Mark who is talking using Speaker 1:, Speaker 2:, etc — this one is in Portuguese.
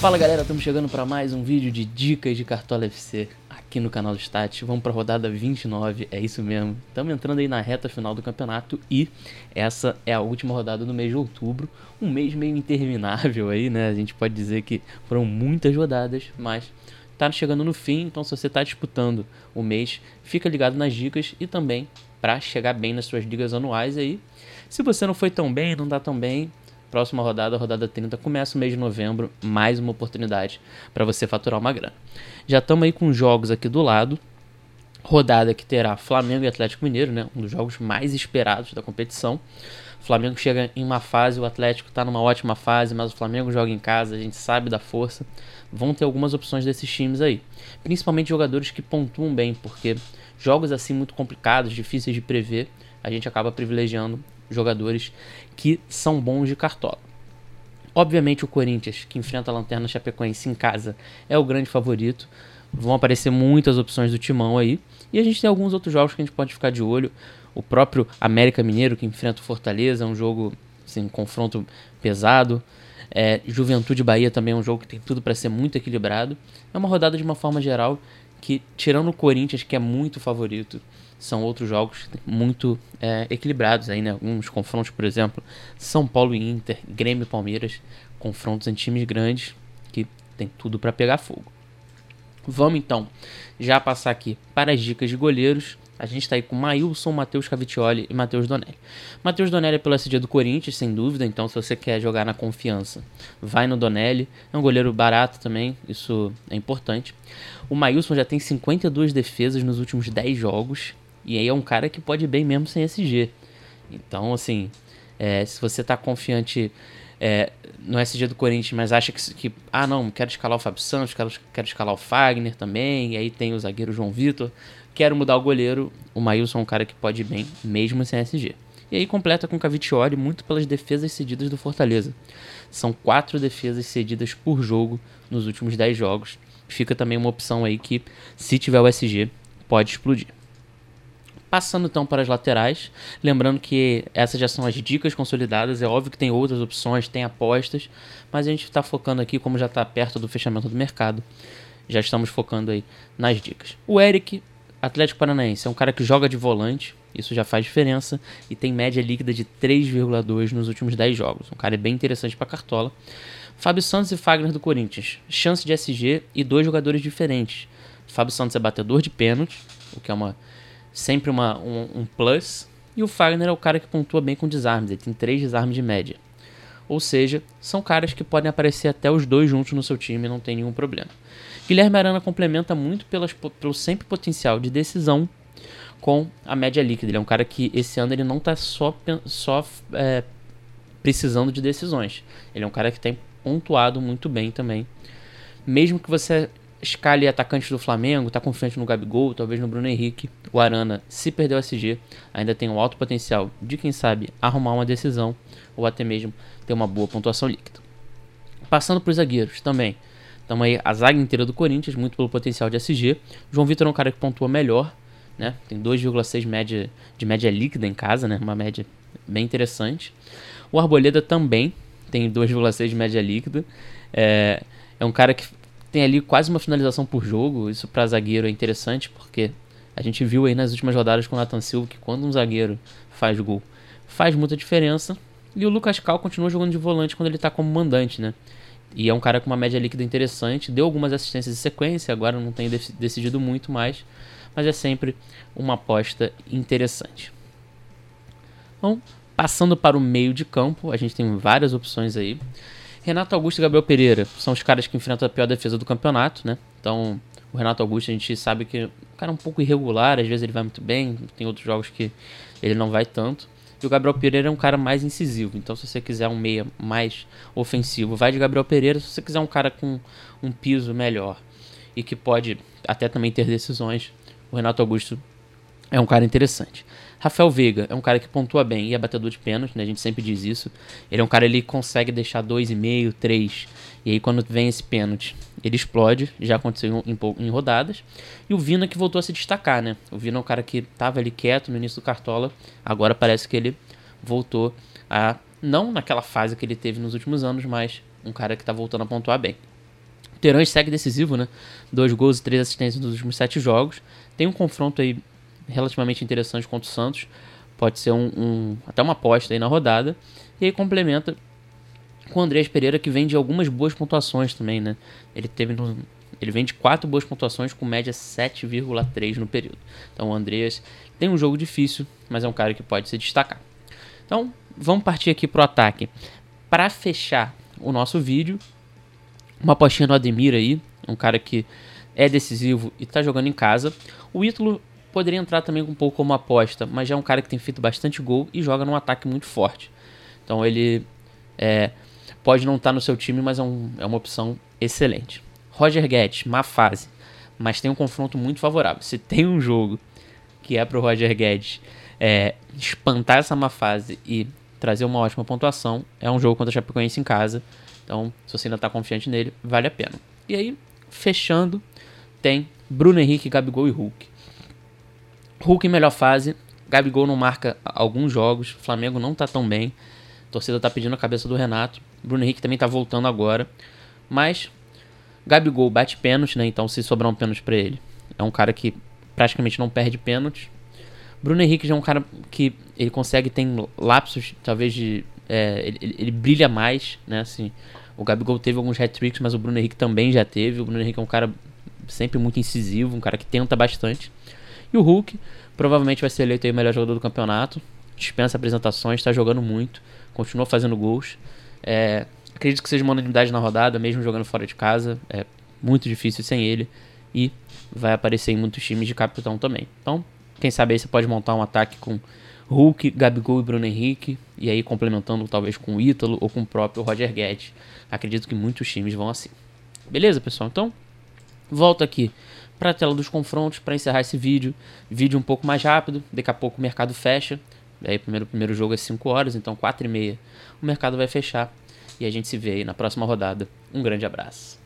Speaker 1: Fala galera, estamos chegando para mais um vídeo de dicas de Cartola FC aqui no canal do Stat. Vamos para a rodada 29, é isso mesmo. Estamos entrando aí na reta final do campeonato e essa é a última rodada do mês de outubro. Um mês meio interminável aí, né? A gente pode dizer que foram muitas rodadas, mas tá chegando no fim, então se você está disputando o mês, fica ligado nas dicas e também para chegar bem nas suas ligas anuais aí. Se você não foi tão bem, não dá tão bem, Próxima rodada, rodada 30, começa o mês de novembro, mais uma oportunidade para você faturar uma grana. Já estamos aí com jogos aqui do lado. Rodada que terá Flamengo e Atlético Mineiro, né? Um dos jogos mais esperados da competição. O Flamengo chega em uma fase, o Atlético está numa ótima fase, mas o Flamengo joga em casa, a gente sabe da força. Vão ter algumas opções desses times aí. Principalmente jogadores que pontuam bem, porque jogos assim muito complicados, difíceis de prever, a gente acaba privilegiando jogadores que são bons de cartola. Obviamente o Corinthians, que enfrenta a Lanterna Chapecoense em casa, é o grande favorito. Vão aparecer muitas opções do timão aí. E a gente tem alguns outros jogos que a gente pode ficar de olho. O próprio América Mineiro, que enfrenta o Fortaleza, é um jogo, assim, um confronto pesado. É, Juventude Bahia também é um jogo que tem tudo para ser muito equilibrado. É uma rodada de uma forma geral que, tirando o Corinthians, que é muito favorito, são outros jogos muito é, equilibrados aí, né? Alguns confrontos, por exemplo, São Paulo e Inter, Grêmio e Palmeiras, confrontos em times grandes que tem tudo para pegar fogo. Vamos então já passar aqui para as dicas de goleiros. A gente está aí com Maílson, Matheus Cavitioli e Matheus Donelli. Matheus Donelli é pelo SD do Corinthians, sem dúvida, então se você quer jogar na confiança, vai no Donelli. É um goleiro barato também, isso é importante. O Maílson já tem 52 defesas nos últimos 10 jogos, e aí é um cara que pode ir bem mesmo sem SG. Então, assim, é, se você tá confiante é, no SG do Corinthians, mas acha que, que, ah, não, quero escalar o Fábio Santos, quero, quero escalar o Fagner também, e aí tem o zagueiro João Vitor, quero mudar o goleiro, o Maílson é um cara que pode ir bem, mesmo sem SG. E aí completa com Cavicchioli muito pelas defesas cedidas do Fortaleza. São quatro defesas cedidas por jogo nos últimos 10 jogos. Fica também uma opção aí que, se tiver o SG, pode explodir. Passando então para as laterais, lembrando que essas já são as dicas consolidadas, é óbvio que tem outras opções, tem apostas, mas a gente está focando aqui, como já está perto do fechamento do mercado, já estamos focando aí nas dicas. O Eric, Atlético Paranaense, é um cara que joga de volante, isso já faz diferença, e tem média líquida de 3,2 nos últimos 10 jogos, um cara bem interessante para cartola. Fábio Santos e Fagner do Corinthians, chance de SG e dois jogadores diferentes. Fábio Santos é batedor de pênalti, o que é uma sempre uma, um, um, plus. E o Fagner é o cara que pontua bem com desarmes, ele tem 3 desarmes de média. Ou seja, são caras que podem aparecer até os dois juntos no seu time e não tem nenhum problema. Guilherme Arana complementa muito pelas, pelo sempre potencial de decisão com a média líquida. Ele é um cara que esse ano ele não está só, só é, precisando de decisões. Ele é um cara que tem pontuado muito bem também. Mesmo que você escale atacantes do Flamengo, tá confiante no Gabigol, talvez no Bruno Henrique. O Arana, se perder o SG, ainda tem um alto potencial de, quem sabe, arrumar uma decisão ou até mesmo ter uma boa pontuação líquida. Passando para os zagueiros também. Estamos aí a zaga inteira do Corinthians, muito pelo potencial de SG. João Vitor é um cara que pontua melhor, né? Tem 2,6 média de média líquida em casa, né? Uma média bem interessante. O Arboleda também tem 2,6 de média líquida. É, é um cara que tem ali quase uma finalização por jogo. Isso para zagueiro é interessante porque a gente viu aí nas últimas rodadas com o Nathan Silva que quando um zagueiro faz gol, faz muita diferença. E o Lucas Cal continua jogando de volante quando ele está como mandante, né? E é um cara com uma média líquida interessante, deu algumas assistências de sequência, agora não tem decidido muito mais, mas é sempre uma aposta interessante. Então, passando para o meio de campo, a gente tem várias opções aí. Renato Augusto e Gabriel Pereira são os caras que enfrentam a pior defesa do campeonato, né? Então, o Renato Augusto a gente sabe que o cara é um pouco irregular, às vezes ele vai muito bem, tem outros jogos que ele não vai tanto. E o Gabriel Pereira é um cara mais incisivo. Então, se você quiser um meia mais ofensivo, vai de Gabriel Pereira. Se você quiser um cara com um piso melhor e que pode até também ter decisões, o Renato Augusto é um cara interessante. Rafael Veiga é um cara que pontua bem e é batedor de pênalti, né? A gente sempre diz isso. Ele é um cara ele consegue deixar 2,5, 3. E aí quando vem esse pênalti, ele explode. Já aconteceu em, em, rodadas. E o Vina que voltou a se destacar, né? O Vina é um cara que tava ali quieto no início do Cartola. Agora parece que ele voltou a. Não naquela fase que ele teve nos últimos anos, mas um cara que tá voltando a pontuar bem. Terãs segue decisivo, né? Dois gols e três assistências nos últimos sete jogos. Tem um confronto aí relativamente interessante contra o Santos. Pode ser um, um até uma aposta aí na rodada. E aí complementa com o Andrés Pereira, que vem de algumas boas pontuações também, né? Ele teve no, ele vem de quatro boas pontuações com média 7,3 no período. Então o Andreas tem um jogo difícil, mas é um cara que pode se destacar. Então vamos partir aqui pro ataque. Para fechar o nosso vídeo, uma apostinha no Ademir aí, um cara que é decisivo e está jogando em casa. O Ítalo poderia entrar também um pouco como aposta, mas já é um cara que tem feito bastante gol e joga num ataque muito forte. Então ele é, pode não estar tá no seu time, mas é, um, é uma opção excelente. Roger Guedes, má fase, mas tem um confronto muito favorável. Se tem um jogo que é para o Roger Guedes é, espantar essa má fase e trazer uma ótima pontuação, é um jogo contra a Chapecoense em casa. Então, se você ainda está confiante nele, vale a pena. E aí, fechando, tem Bruno Henrique, Gabigol e Hulk. Hulk em melhor fase, Gabigol não marca alguns jogos, Flamengo não está tão bem, a torcida está pedindo a cabeça do Renato, Bruno Henrique também está voltando agora, mas Gabigol bate pênalti, né? Então, se sobrar um pênalti para ele, é um cara que praticamente não perde pênalti. Bruno Henrique já é um cara que ele consegue ter lapsos, talvez de. É, ele, ele, brilha mais, né? Assim, o Gabigol teve alguns hat-tricks, mas o Bruno Henrique também já teve. O Bruno Henrique é um cara sempre muito incisivo, um cara que tenta bastante. E o Hulk provavelmente vai ser eleito aí o melhor jogador do campeonato. Dispensa apresentações, está jogando muito, continua fazendo gols. É, acredito que seja uma unanimidade na rodada, mesmo jogando fora de casa. É muito difícil sem ele. E vai aparecer em muitos times de capitão também. Então, quem sabe aí você pode montar um ataque com Hulk, Gabigol e Bruno Henrique. E aí complementando talvez com o Ítalo ou com o próprio Roger Guedes. Acredito que muitos times vão assim. Beleza, pessoal? Então, volto aqui para a tela dos confrontos para encerrar esse vídeo. Vídeo um pouco mais rápido. Daqui a pouco o mercado fecha. Aí primeiro primeiro jogo é 5 horas, então 4 e meia o mercado vai fechar. E a gente se vê aí na próxima rodada. Um grande abraço.